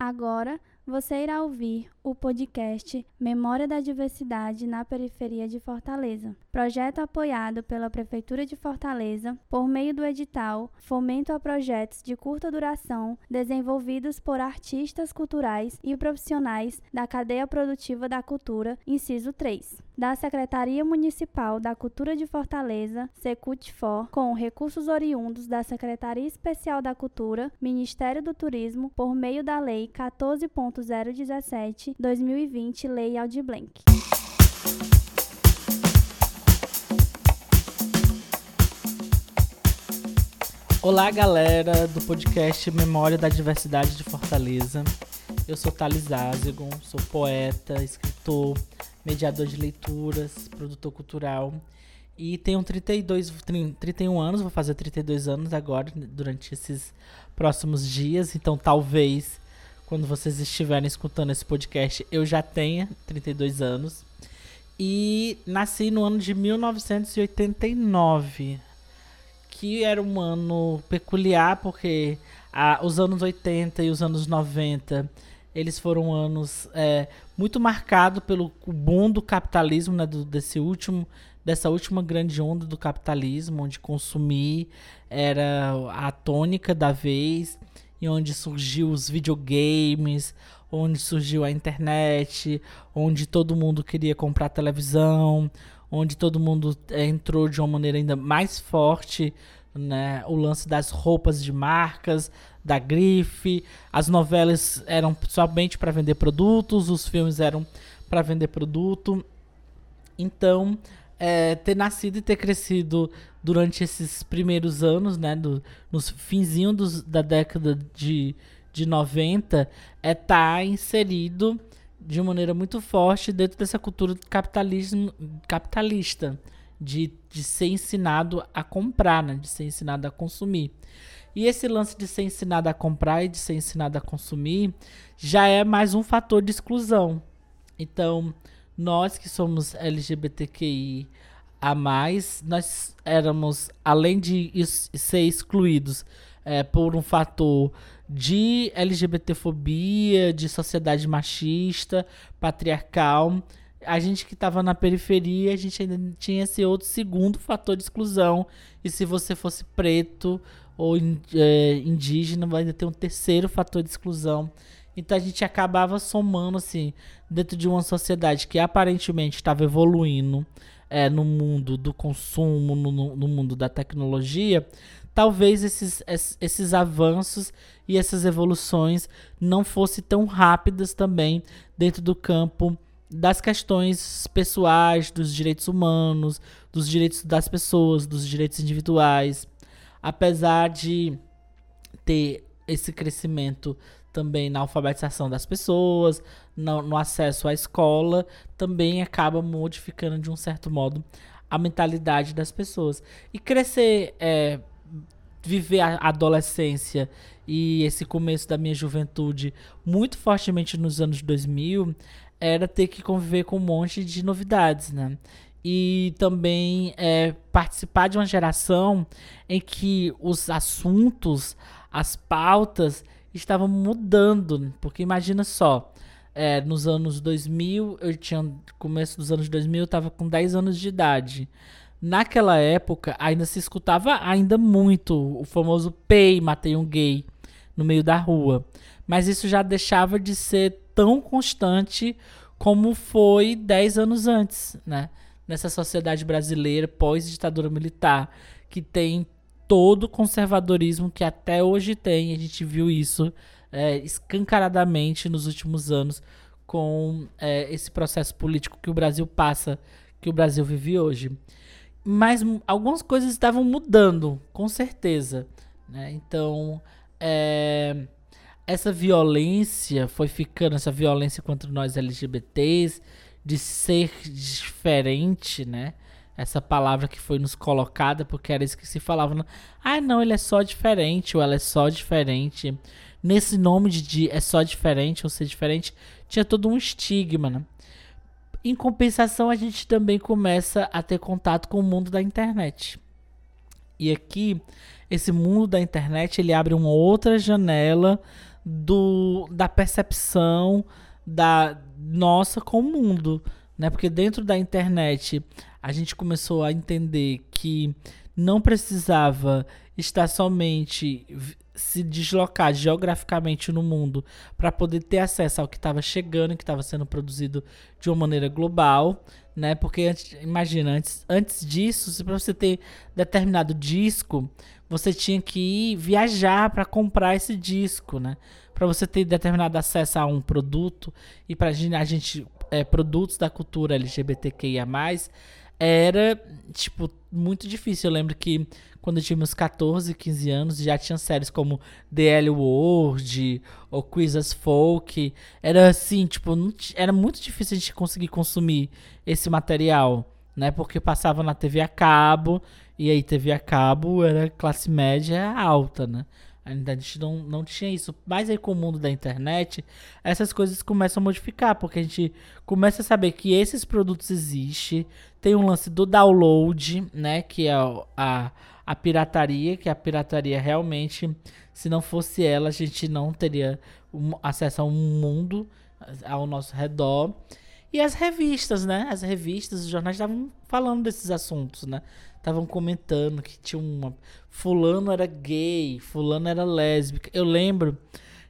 Agora você irá ouvir o podcast Memória da Diversidade na Periferia de Fortaleza, projeto apoiado pela Prefeitura de Fortaleza por meio do edital Fomento a Projetos de Curta Duração desenvolvidos por artistas culturais e profissionais da cadeia produtiva da cultura, inciso 3, da Secretaria Municipal da Cultura de Fortaleza, Secutfor, com recursos oriundos da Secretaria Especial da Cultura, Ministério do Turismo, por meio da Lei 14.017 2020, Lei Aldir Blanc. Olá, galera do podcast Memória da Diversidade de Fortaleza. Eu sou Thales Azegon, sou poeta, escritor, mediador de leituras, produtor cultural e tenho 32, 31 anos, vou fazer 32 anos agora, durante esses próximos dias, então talvez quando vocês estiverem escutando esse podcast, eu já tenha 32 anos. E nasci no ano de 1989, que era um ano peculiar porque ah, os anos 80 e os anos 90 eles foram anos é, muito marcados pelo boom do capitalismo, né, do, desse último, dessa última grande onda do capitalismo, onde consumir era a tônica da vez e onde surgiu os videogames, onde surgiu a internet, onde todo mundo queria comprar televisão, onde todo mundo é, entrou de uma maneira ainda mais forte, né? O lance das roupas de marcas, da grife, as novelas eram somente para vender produtos, os filmes eram para vender produto. Então, é, ter nascido e ter crescido durante esses primeiros anos, né, do, nos finzinho dos, da década de, de 90, é tá inserido de maneira muito forte dentro dessa cultura capitalismo, capitalista, de, de ser ensinado a comprar, né, de ser ensinado a consumir. E esse lance de ser ensinado a comprar e de ser ensinado a consumir já é mais um fator de exclusão. Então, nós que somos LGBTQI a mais, nós éramos, além de ser excluídos é, por um fator de LGBTfobia, de sociedade machista, patriarcal, a gente que estava na periferia, a gente ainda tinha esse outro segundo fator de exclusão. E se você fosse preto ou é, indígena, ainda ter um terceiro fator de exclusão. Então a gente acabava somando assim, dentro de uma sociedade que aparentemente estava evoluindo é, no mundo do consumo, no, no mundo da tecnologia, talvez esses, esses avanços e essas evoluções não fossem tão rápidas também dentro do campo das questões pessoais, dos direitos humanos, dos direitos das pessoas, dos direitos individuais. Apesar de ter esse crescimento também na alfabetização das pessoas, no, no, acesso à escola, também acaba modificando de um certo modo a mentalidade das pessoas. E crescer, é, viver a adolescência e esse começo da minha juventude muito fortemente nos anos 2000 era ter que conviver com um monte de novidades, né? E também é, participar de uma geração em que os assuntos, as pautas, estavam mudando. Porque imagina só, é, nos anos 2000, eu tinha, começo dos anos 2000, eu estava com 10 anos de idade. Naquela época, ainda se escutava ainda muito o famoso pei, matei um gay no meio da rua. Mas isso já deixava de ser tão constante como foi 10 anos antes, né? Nessa sociedade brasileira pós-ditadura militar, que tem todo o conservadorismo que até hoje tem. A gente viu isso é, escancaradamente nos últimos anos com é, esse processo político que o Brasil passa, que o Brasil vive hoje. Mas algumas coisas estavam mudando, com certeza. Né? Então, é, essa violência foi ficando, essa violência contra nós LGBTs, de ser diferente, né? Essa palavra que foi nos colocada, porque era isso que se falava. Ah, não, ele é só diferente, ou ela é só diferente. Nesse nome de, de é só diferente, ou ser diferente, tinha todo um estigma, né? Em compensação, a gente também começa a ter contato com o mundo da internet. E aqui, esse mundo da internet, ele abre uma outra janela do, da percepção da nossa com o mundo, né? Porque dentro da internet a gente começou a entender que não precisava estar somente se deslocar geograficamente no mundo para poder ter acesso ao que estava chegando, que estava sendo produzido de uma maneira global, né? Porque antes, imagina, antes, antes disso, para você ter determinado disco, você tinha que ir viajar para comprar esse disco, né? Para você ter determinado acesso a um produto e para a gente é, produtos da cultura LGBTQIA+, era tipo muito difícil. Eu lembro que quando eu tinha meus 14, 15 anos, já tinha séries como The L World ou Quiz as Folk. Era assim, tipo, era muito difícil a gente conseguir consumir esse material, né? Porque passava na TV a cabo, e aí TV a cabo era classe média alta, né? Ainda a gente não, não tinha isso. Mas aí com o mundo da internet, essas coisas começam a modificar, porque a gente começa a saber que esses produtos existem. Tem um lance do download, né? Que é a, a pirataria, que a pirataria realmente, se não fosse ela, a gente não teria acesso a um mundo ao nosso redor. E as revistas, né? As revistas, os jornais estavam falando desses assuntos, né? Estavam comentando que tinha uma. Fulano era gay, Fulano era lésbica. Eu lembro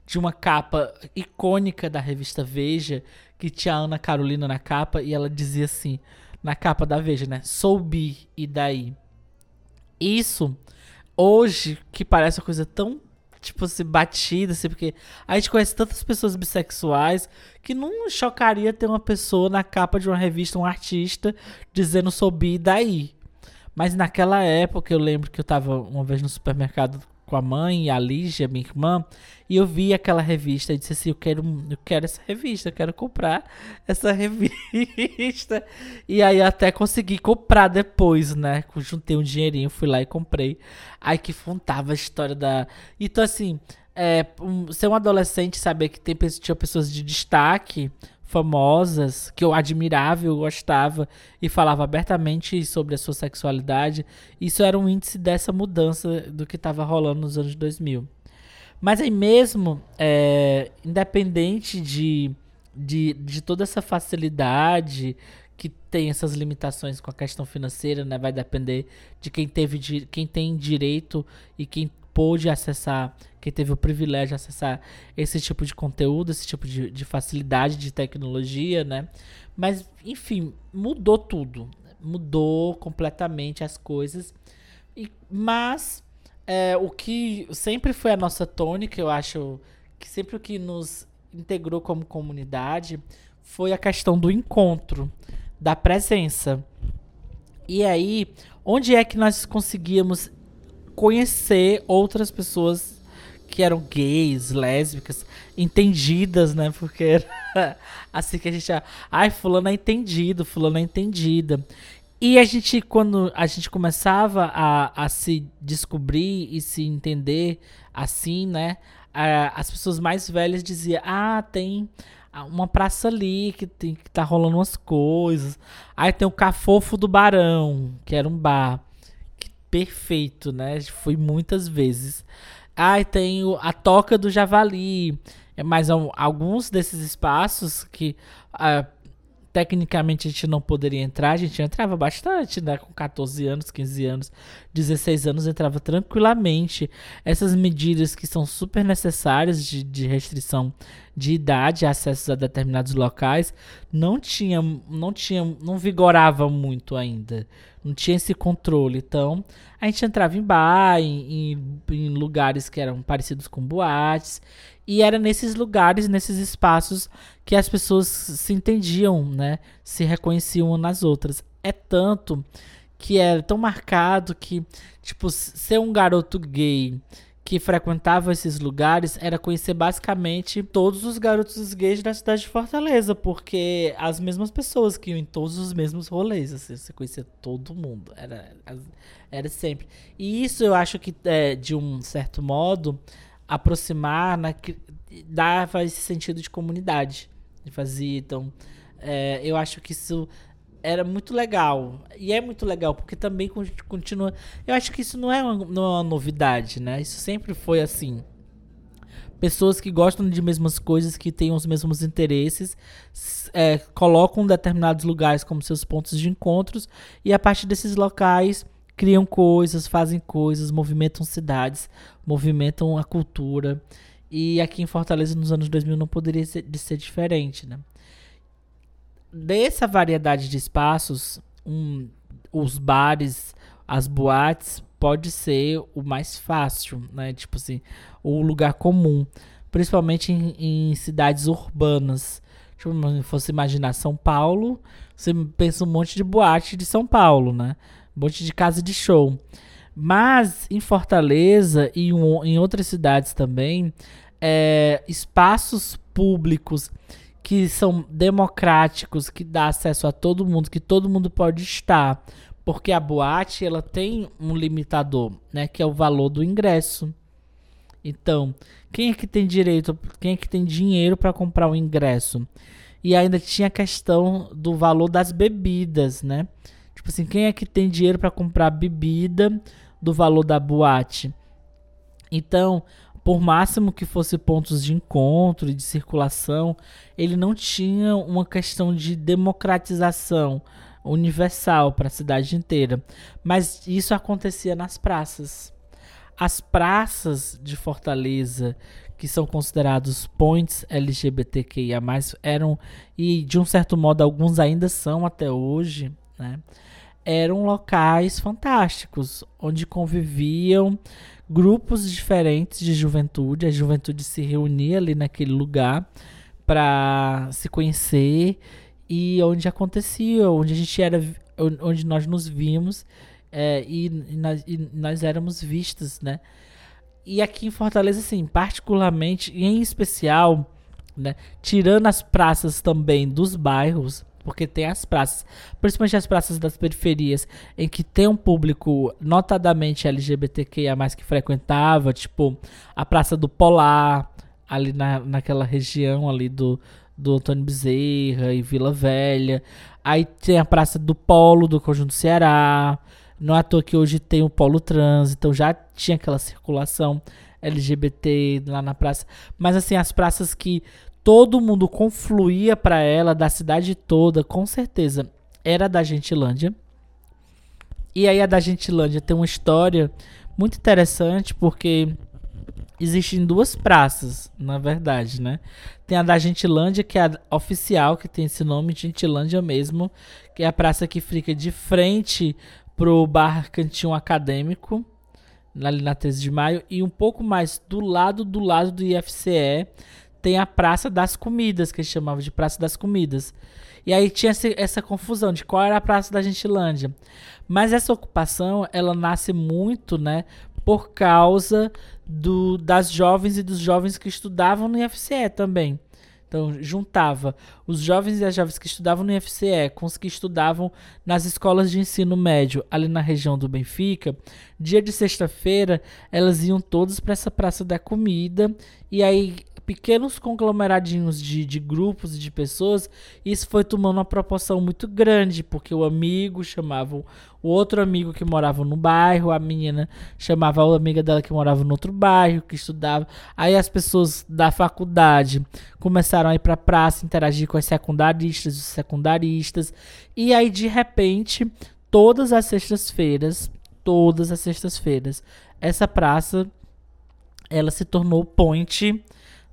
de uma capa icônica da revista Veja, que tinha a Ana Carolina na capa, e ela dizia assim, na capa da Veja, né? Sou bi, e daí? Isso, hoje, que parece uma coisa tão, tipo assim, batida, assim, porque a gente conhece tantas pessoas bissexuais que não chocaria ter uma pessoa na capa de uma revista, um artista, dizendo sou bi, e daí? Mas naquela época eu lembro que eu tava uma vez no supermercado com a mãe, a Lígia, minha irmã, e eu vi aquela revista e disse assim: Eu quero, eu quero essa revista, eu quero comprar essa revista. E aí até consegui comprar depois, né? Juntei um dinheirinho, fui lá e comprei. Aí que contava a história da. Então, assim, é, um, ser um adolescente, saber que tem, tinha pessoas de destaque famosas que eu admirava, eu gostava e falava abertamente sobre a sua sexualidade. Isso era um índice dessa mudança do que estava rolando nos anos 2000. Mas aí mesmo, é, independente de, de, de toda essa facilidade que tem essas limitações com a questão financeira, né? Vai depender de quem teve quem tem direito e quem pôde acessar, quem teve o privilégio de acessar esse tipo de conteúdo, esse tipo de, de facilidade de tecnologia, né? Mas, enfim, mudou tudo. Mudou completamente as coisas. E, mas é, o que sempre foi a nossa tônica, eu acho que sempre o que nos integrou como comunidade foi a questão do encontro, da presença. E aí, onde é que nós conseguíamos conhecer outras pessoas que eram gays, lésbicas, entendidas, né? Porque era assim que a gente. Ai, fulano é entendido, fulano é entendida. E a gente, quando a gente começava a, a se descobrir e se entender assim, né? as pessoas mais velhas diziam: Ah, tem uma praça ali que, tem, que tá rolando umas coisas. Aí tem o Cafofo do Barão, que era um bar perfeito, né? Fui muitas vezes. Ai, ah, tem a Toca do Javali. É mais um, alguns desses espaços que uh, tecnicamente a gente não poderia entrar, a gente entrava bastante, né? Com 14 anos, 15 anos, 16 anos, entrava tranquilamente. Essas medidas que são super necessárias de, de restrição de idade, acesso a determinados locais, não tinha, não tinha, não vigorava muito ainda. Não tinha esse controle. Então, a gente entrava em bar, em, em, em lugares que eram parecidos com boates. E era nesses lugares, nesses espaços, que as pessoas se entendiam, né? Se reconheciam nas outras. É tanto que é tão marcado que, tipo, ser um garoto gay que frequentava esses lugares era conhecer basicamente todos os garotos gays da cidade de Fortaleza, porque as mesmas pessoas que iam em todos os mesmos rolês, assim, você conhecia todo mundo, era, era sempre. E isso eu acho que, é, de um certo modo, aproximar, na, dava esse sentido de comunidade, de fazer, então, é, eu acho que isso era muito legal. E é muito legal, porque também continua. Eu acho que isso não é uma, não é uma novidade, né? Isso sempre foi assim. pessoas que gostam de mesmas coisas, que têm os mesmos interesses, é, colocam determinados lugares como seus pontos de encontros e a partir desses locais criam coisas, fazem coisas, movimentam cidades, movimentam a cultura. E aqui em Fortaleza, nos anos 2000, não poderia ser, ser diferente, né? Dessa variedade de espaços, um, os bares, as boates, pode ser o mais fácil, né? Tipo assim, o lugar comum. Principalmente em, em cidades urbanas. Tipo, se fosse imaginar São Paulo, você pensa um monte de boate de São Paulo, né? Um monte de casa de show. Mas em Fortaleza e em outras cidades também, é, espaços públicos que são democráticos, que dá acesso a todo mundo, que todo mundo pode estar, porque a boate ela tem um limitador, né, que é o valor do ingresso. Então, quem é que tem direito, quem é que tem dinheiro para comprar o ingresso? E ainda tinha a questão do valor das bebidas, né? Tipo assim, quem é que tem dinheiro para comprar bebida do valor da boate? Então, por máximo que fosse pontos de encontro e de circulação, ele não tinha uma questão de democratização universal para a cidade inteira. Mas isso acontecia nas praças. As praças de Fortaleza, que são considerados points LGBTQIA+, eram, e de um certo modo alguns ainda são até hoje, né? Eram locais fantásticos, onde conviviam grupos diferentes de juventude. A juventude se reunia ali naquele lugar para se conhecer e onde acontecia, onde a gente era, onde nós nos vimos é, e, e, nós, e, nós, éramos vistos, né? E aqui em Fortaleza, assim, particularmente, em especial, né, tirando as praças também dos bairros, porque tem as praças, principalmente as praças das periferias, em que tem um público notadamente LGBTQIA, que frequentava, tipo a Praça do Polar, ali na, naquela região ali do, do Antônio Bezerra e Vila Velha. Aí tem a Praça do Polo do Conjunto Ceará. Não é à toa que hoje tem o Polo Trans, então já tinha aquela circulação LGBT lá na praça. Mas assim, as praças que todo mundo confluía para ela, da cidade toda, com certeza, era da Gentilândia. E aí a da Gentilândia tem uma história muito interessante, porque existem duas praças, na verdade, né? Tem a da Gentilândia, que é a oficial, que tem esse nome, Gentilândia mesmo, que é a praça que fica de frente pro Bar Cantinho Acadêmico, ali na 13 de maio, e um pouco mais do lado do lado do IFCE, tem a Praça das Comidas, que eles chamavam de Praça das Comidas. E aí tinha essa confusão de qual era a Praça da Gentilândia. Mas essa ocupação, ela nasce muito, né, por causa do, das jovens e dos jovens que estudavam no IFCE também. Então, juntava os jovens e as jovens que estudavam no IFCE com os que estudavam nas escolas de ensino médio ali na região do Benfica. Dia de sexta-feira, elas iam todas para essa Praça da Comida e aí pequenos conglomeradinhos de, de grupos e de pessoas, isso foi tomando uma proporção muito grande, porque o amigo chamava o outro amigo que morava no bairro, a menina chamava a amiga dela que morava no outro bairro, que estudava. Aí as pessoas da faculdade começaram a ir para a praça, interagir com as secundaristas, os secundaristas, e aí de repente, todas as sextas-feiras, todas as sextas-feiras, essa praça ela se tornou point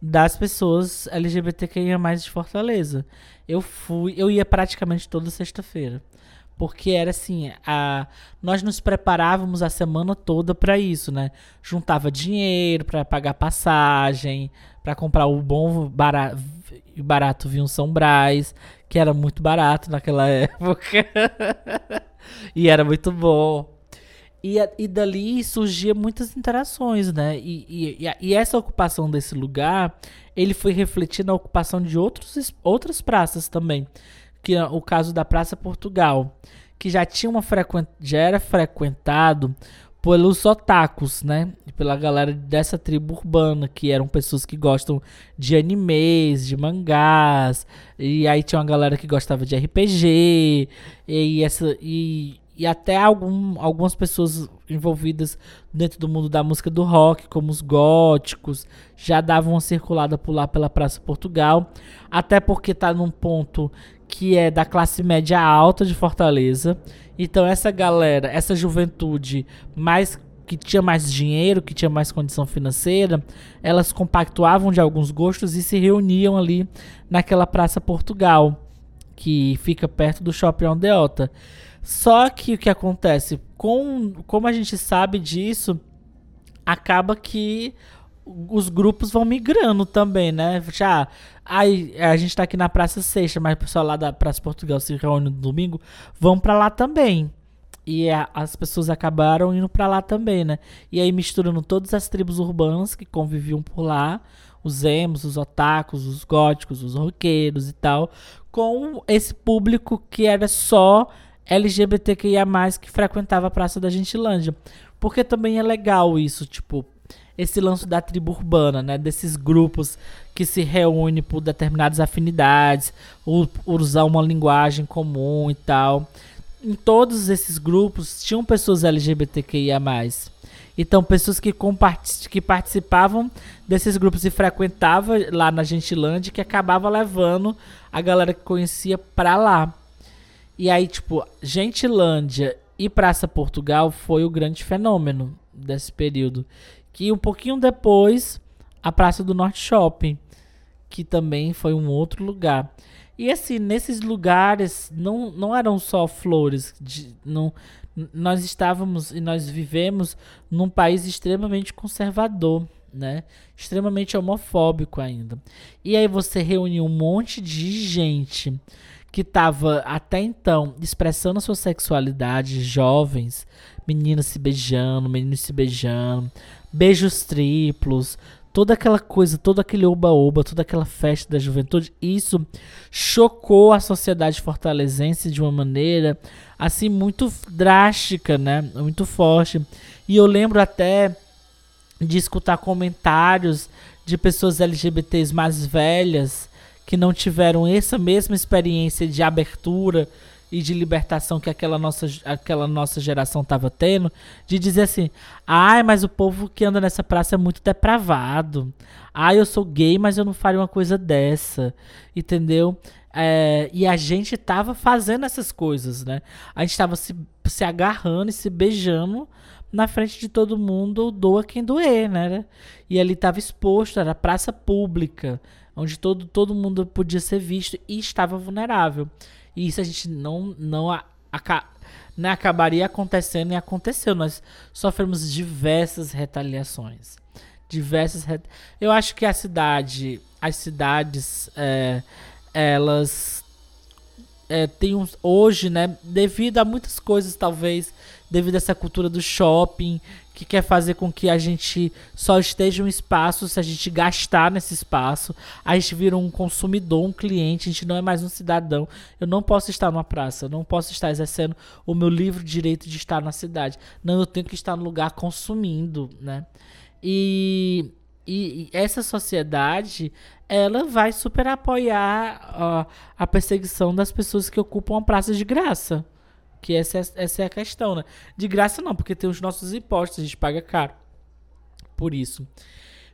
das pessoas LGBTQIA de Fortaleza. Eu fui, eu ia praticamente toda sexta-feira. Porque era assim, a, nós nos preparávamos a semana toda para isso, né? Juntava dinheiro para pagar passagem, para comprar o bom barato, barato vinho São Brás, que era muito barato naquela época. e era muito bom. E, e dali surgia muitas interações, né? E, e, e, essa ocupação desse lugar, ele foi refletir na ocupação de outros, outras praças também. Que é o caso da Praça Portugal, que já tinha uma frequen, já era frequentado pelos otakus, né? Pela galera dessa tribo urbana, que eram pessoas que gostam de animes, de mangás, e aí tinha uma galera que gostava de RPG, e essa e e até algum, algumas pessoas envolvidas dentro do mundo da música do rock, como os góticos, já davam uma circulada por lá pela Praça Portugal, até porque está num ponto que é da classe média alta de Fortaleza. Então essa galera, essa juventude mais que tinha mais dinheiro, que tinha mais condição financeira, elas compactuavam de alguns gostos e se reuniam ali naquela Praça Portugal, que fica perto do Shopping Aldeota. Só que o que acontece, com, como a gente sabe disso, acaba que os grupos vão migrando também, né? Já aí a gente tá aqui na Praça Seixta, mas o pessoal lá da Praça Portugal se reúne no domingo, vão para lá também. E a, as pessoas acabaram indo para lá também, né? E aí misturando todas as tribos urbanas que conviviam por lá, os emos, os otakus, os góticos, os roqueiros e tal, com esse público que era só LGBTQIA+, que frequentava a Praça da Gentilândia. Porque também é legal isso, tipo, esse lance da tribo urbana, né? Desses grupos que se reúnem por determinadas afinidades, ou usar uma linguagem comum e tal em todos esses grupos tinham pessoas LGBTQIA+. Então, pessoas que, que participavam desses grupos e frequentavam lá na Gentilândia, que acabava levando a galera que conhecia pra lá. E aí, tipo, Gentilândia e Praça Portugal foi o grande fenômeno desse período. Que um pouquinho depois, a Praça do Norte Shopping, que também foi um outro lugar. E assim, nesses lugares não, não eram só flores. De, não, nós estávamos e nós vivemos num país extremamente conservador, né? Extremamente homofóbico ainda. E aí você reuniu um monte de gente que estava até então expressando a sua sexualidade, jovens, meninas se beijando, meninos se beijando, beijos triplos, toda aquela coisa, todo aquele oba-oba, toda aquela festa da juventude, isso chocou a sociedade fortalezense de uma maneira assim muito drástica, né? Muito forte. E eu lembro até de escutar comentários de pessoas LGBTs mais velhas que não tiveram essa mesma experiência de abertura e de libertação que aquela nossa, aquela nossa geração estava tendo, de dizer assim: ai, mas o povo que anda nessa praça é muito depravado. Ai, eu sou gay, mas eu não faria uma coisa dessa. Entendeu? É, e a gente tava fazendo essas coisas, né? A gente tava se, se agarrando e se beijando na frente de todo mundo, doa quem doer, né? E ali tava exposto, era praça pública, onde todo, todo mundo podia ser visto e estava vulnerável. E isso a gente não, não a, a, né, acabaria acontecendo e aconteceu. Nós sofremos diversas retaliações. Diversas. Ret... Eu acho que a cidade, as cidades, é, elas é, têm um, hoje, né, devido a muitas coisas, talvez, devido a essa cultura do shopping, que quer fazer com que a gente só esteja um espaço se a gente gastar nesse espaço. A gente vira um consumidor, um cliente, a gente não é mais um cidadão. Eu não posso estar numa praça, eu não posso estar exercendo o meu livre direito de estar na cidade. Não, eu tenho que estar no lugar consumindo, né? E, e, e essa sociedade, ela vai super apoiar uh, a perseguição das pessoas que ocupam a praça de graça. Que essa é, essa é a questão, né? De graça não, porque tem os nossos impostos, a gente paga caro. Por isso.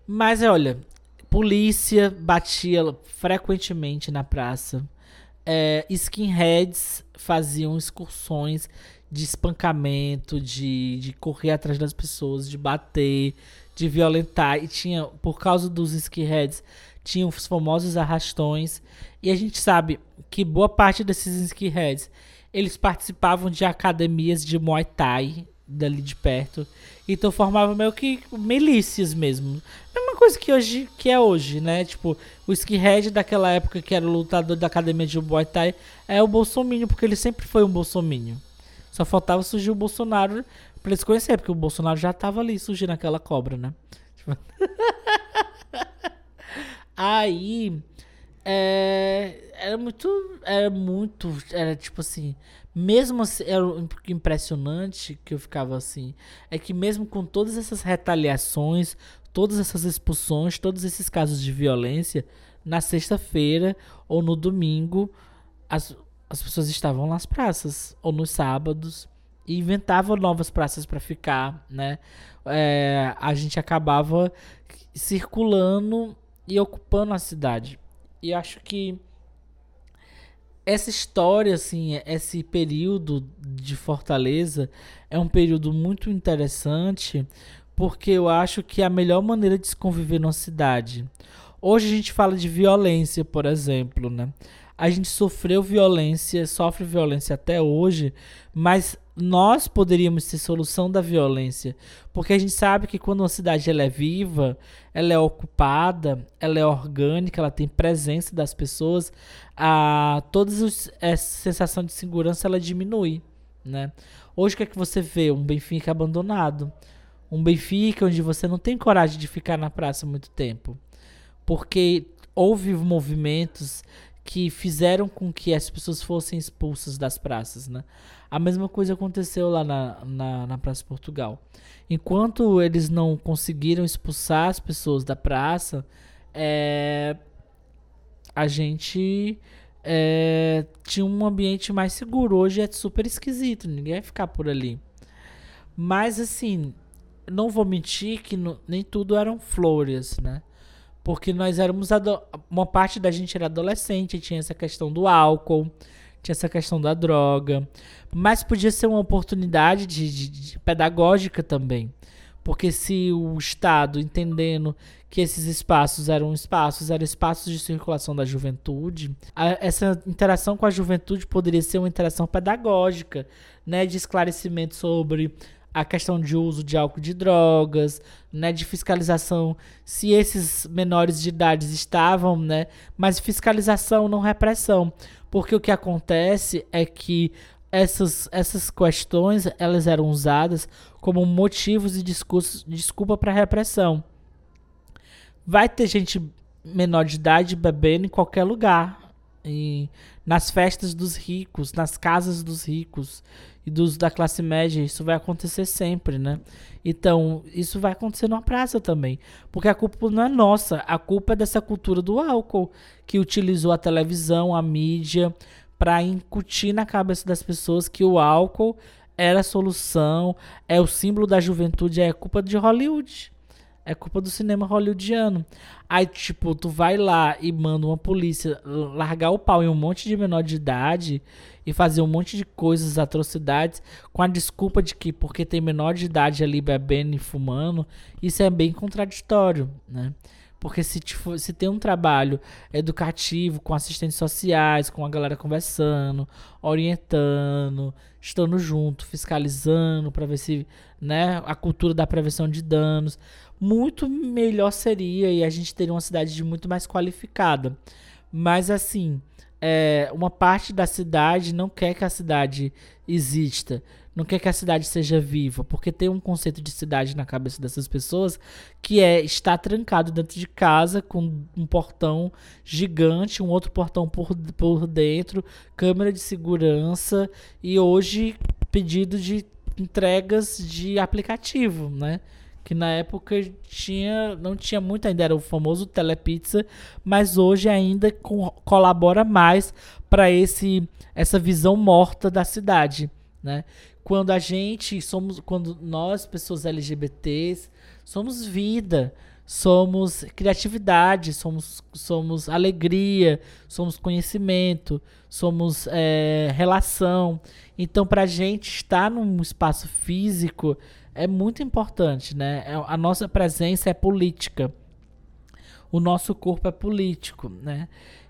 Mas olha, polícia batia frequentemente na praça. É, skinheads faziam excursões de espancamento, de, de correr atrás das pessoas, de bater, de violentar. E tinha, por causa dos skinheads, tinham os famosos arrastões. E a gente sabe que boa parte desses skinheads eles participavam de academias de Muay Thai dali de perto. Então formava meio que milícias mesmo. Mesma coisa que hoje que é hoje, né? Tipo, o skinhead daquela época que era o lutador da academia de Muay Thai é o Bolsonaro, porque ele sempre foi um Bolsonaro. Só faltava surgir o Bolsonaro pra eles conhecerem, porque o Bolsonaro já tava ali surgindo aquela cobra, né? Tipo... Aí é, era muito. Era muito. Era tipo assim. Mesmo assim, era impressionante que eu ficava assim. É que mesmo com todas essas retaliações, todas essas expulsões, todos esses casos de violência, na sexta-feira ou no domingo, as, as pessoas estavam nas praças. Ou nos sábados, e inventava novas praças para ficar, né? É, a gente acabava circulando e ocupando a cidade. E acho que essa história, assim, esse período de Fortaleza é um período muito interessante, porque eu acho que é a melhor maneira de se conviver numa cidade. Hoje a gente fala de violência, por exemplo, né? A gente sofreu violência, sofre violência até hoje, mas nós poderíamos ser solução da violência, porque a gente sabe que quando uma cidade ela é viva, ela é ocupada, ela é orgânica, ela tem presença das pessoas, a todas as essa sensação de segurança ela diminui, né? Hoje o que é que você vê? Um Benfica abandonado, um Benfica onde você não tem coragem de ficar na praça muito tempo, porque houve movimentos que fizeram com que as pessoas fossem expulsas das praças, né? A mesma coisa aconteceu lá na, na, na Praça Portugal. Enquanto eles não conseguiram expulsar as pessoas da praça, é, a gente é, tinha um ambiente mais seguro. Hoje é super esquisito, ninguém vai ficar por ali. Mas assim, não vou mentir que no, nem tudo eram flores, né? Porque nós éramos. Uma parte da gente era adolescente, tinha essa questão do álcool, tinha essa questão da droga. Mas podia ser uma oportunidade de, de, de pedagógica também. Porque se o Estado, entendendo que esses espaços eram espaços, eram espaços de circulação da juventude, a, essa interação com a juventude poderia ser uma interação pedagógica, né, de esclarecimento sobre a questão de uso de álcool de drogas, né, de fiscalização, se esses menores de idade estavam, né, mas fiscalização não repressão, porque o que acontece é que essas, essas questões elas eram usadas como motivos e discursos, desculpa para repressão. Vai ter gente menor de idade bebendo em qualquer lugar, nas festas dos ricos, nas casas dos ricos e dos da classe média, isso vai acontecer sempre, né? Então, isso vai acontecer na praça também, porque a culpa não é nossa, a culpa é dessa cultura do álcool que utilizou a televisão, a mídia para incutir na cabeça das pessoas que o álcool era a solução, é o símbolo da juventude, é culpa de Hollywood. É culpa do cinema hollywoodiano. Aí, tipo, tu vai lá e manda uma polícia largar o pau em um monte de menor de idade e fazer um monte de coisas, atrocidades, com a desculpa de que porque tem menor de idade ali bebendo e fumando, isso é bem contraditório, né? Porque se, tipo, se tem um trabalho educativo com assistentes sociais, com a galera conversando, orientando, estando junto, fiscalizando para ver se né, a cultura da prevenção de danos, muito melhor seria e a gente teria uma cidade de muito mais qualificada. Mas assim, é, uma parte da cidade não quer que a cidade exista, não quer que a cidade seja viva, porque tem um conceito de cidade na cabeça dessas pessoas que é estar trancado dentro de casa com um portão gigante, um outro portão por, por dentro, câmera de segurança e hoje pedido de entregas de aplicativo, né? Que na época tinha não tinha muito ainda era o famoso telepizza, mas hoje ainda co colabora mais para esse essa visão morta da cidade, né? Quando a gente somos quando nós pessoas LGBTs somos vida, somos criatividade, somos, somos alegria, somos conhecimento, somos é, relação. Então, para a gente estar num espaço físico é muito importante, né? É, a nossa presença é política. O nosso corpo é político, né?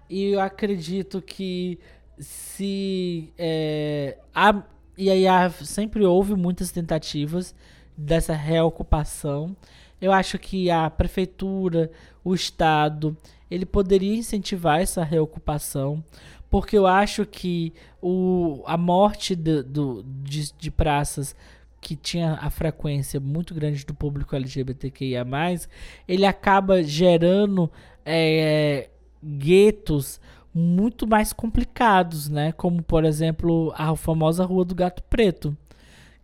E eu acredito que se é, há, e aí há, sempre houve muitas tentativas dessa reocupação. Eu acho que a prefeitura, o estado, ele poderia incentivar essa reocupação, porque eu acho que o, a morte de, do, de, de praças que tinha a frequência muito grande do público LGBTQIA, ele acaba gerando é, guetos muito mais complicados, né? Como, por exemplo, a famosa Rua do Gato Preto.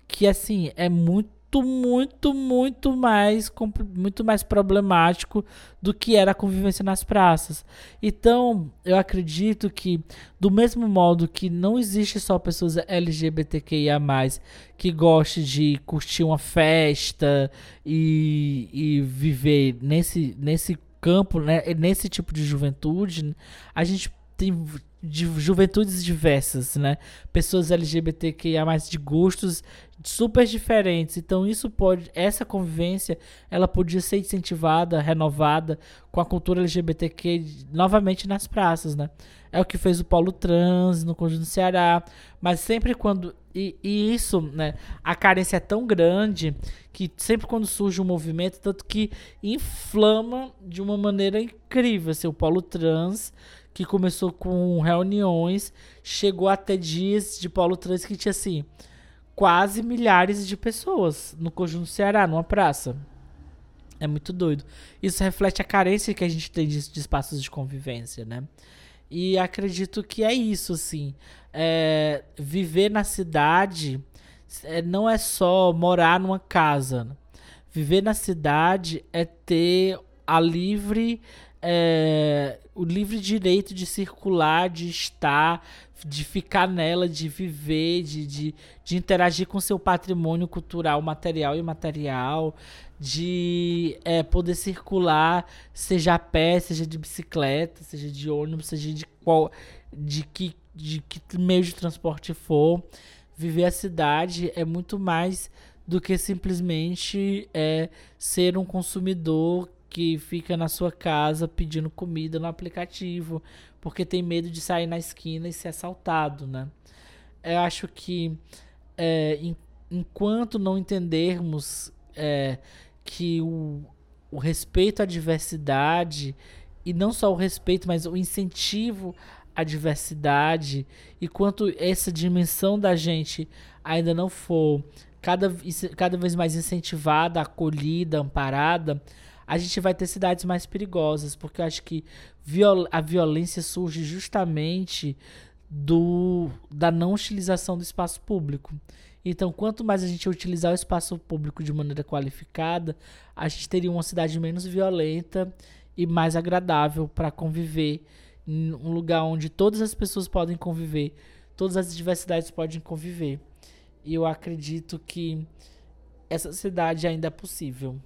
Que, assim, é muito muito, muito mais, muito mais problemático do que era a convivência nas praças. Então, eu acredito que, do mesmo modo que não existe só pessoas LGBTQIA, que gostem de curtir uma festa e, e viver nesse, nesse campo, né, nesse tipo de juventude, a gente tem de juventudes diversas, né? Pessoas LGBTQIA+, de gostos super diferentes. Então isso pode, essa convivência, ela podia ser incentivada, renovada com a cultura LGBTQ novamente nas praças, né? É o que fez o Paulo Trans no Conjunto do Ceará, mas sempre quando e, e, isso, né? A carência é tão grande que sempre quando surge um movimento, tanto que inflama de uma maneira incrível. Assim, o Paulo Trans que começou com reuniões, chegou até dias de Paulo Trans que tinha assim quase milhares de pessoas no conjunto Ceará, numa praça. É muito doido. Isso reflete a carência que a gente tem de, de espaços de convivência, né? E acredito que é isso, assim. É, viver na cidade é, não é só morar numa casa. Viver na cidade é ter a livre é, o livre direito de circular, de estar, de ficar nela, de viver, de, de, de interagir com seu patrimônio cultural, material e imaterial, de é, poder circular, seja a pé, seja de bicicleta, seja de ônibus, seja de qual, de que, de que meio de transporte for. Viver a cidade é muito mais do que simplesmente é, ser um consumidor que fica na sua casa pedindo comida no aplicativo, porque tem medo de sair na esquina e ser assaltado, né? Eu acho que é, em, enquanto não entendermos é, que o, o respeito à diversidade, e não só o respeito, mas o incentivo à diversidade, e quanto essa dimensão da gente ainda não for cada, cada vez mais incentivada, acolhida, amparada, a gente vai ter cidades mais perigosas, porque eu acho que viol a violência surge justamente do da não utilização do espaço público. Então, quanto mais a gente utilizar o espaço público de maneira qualificada, a gente teria uma cidade menos violenta e mais agradável para conviver, um lugar onde todas as pessoas podem conviver, todas as diversidades podem conviver. E eu acredito que essa cidade ainda é possível.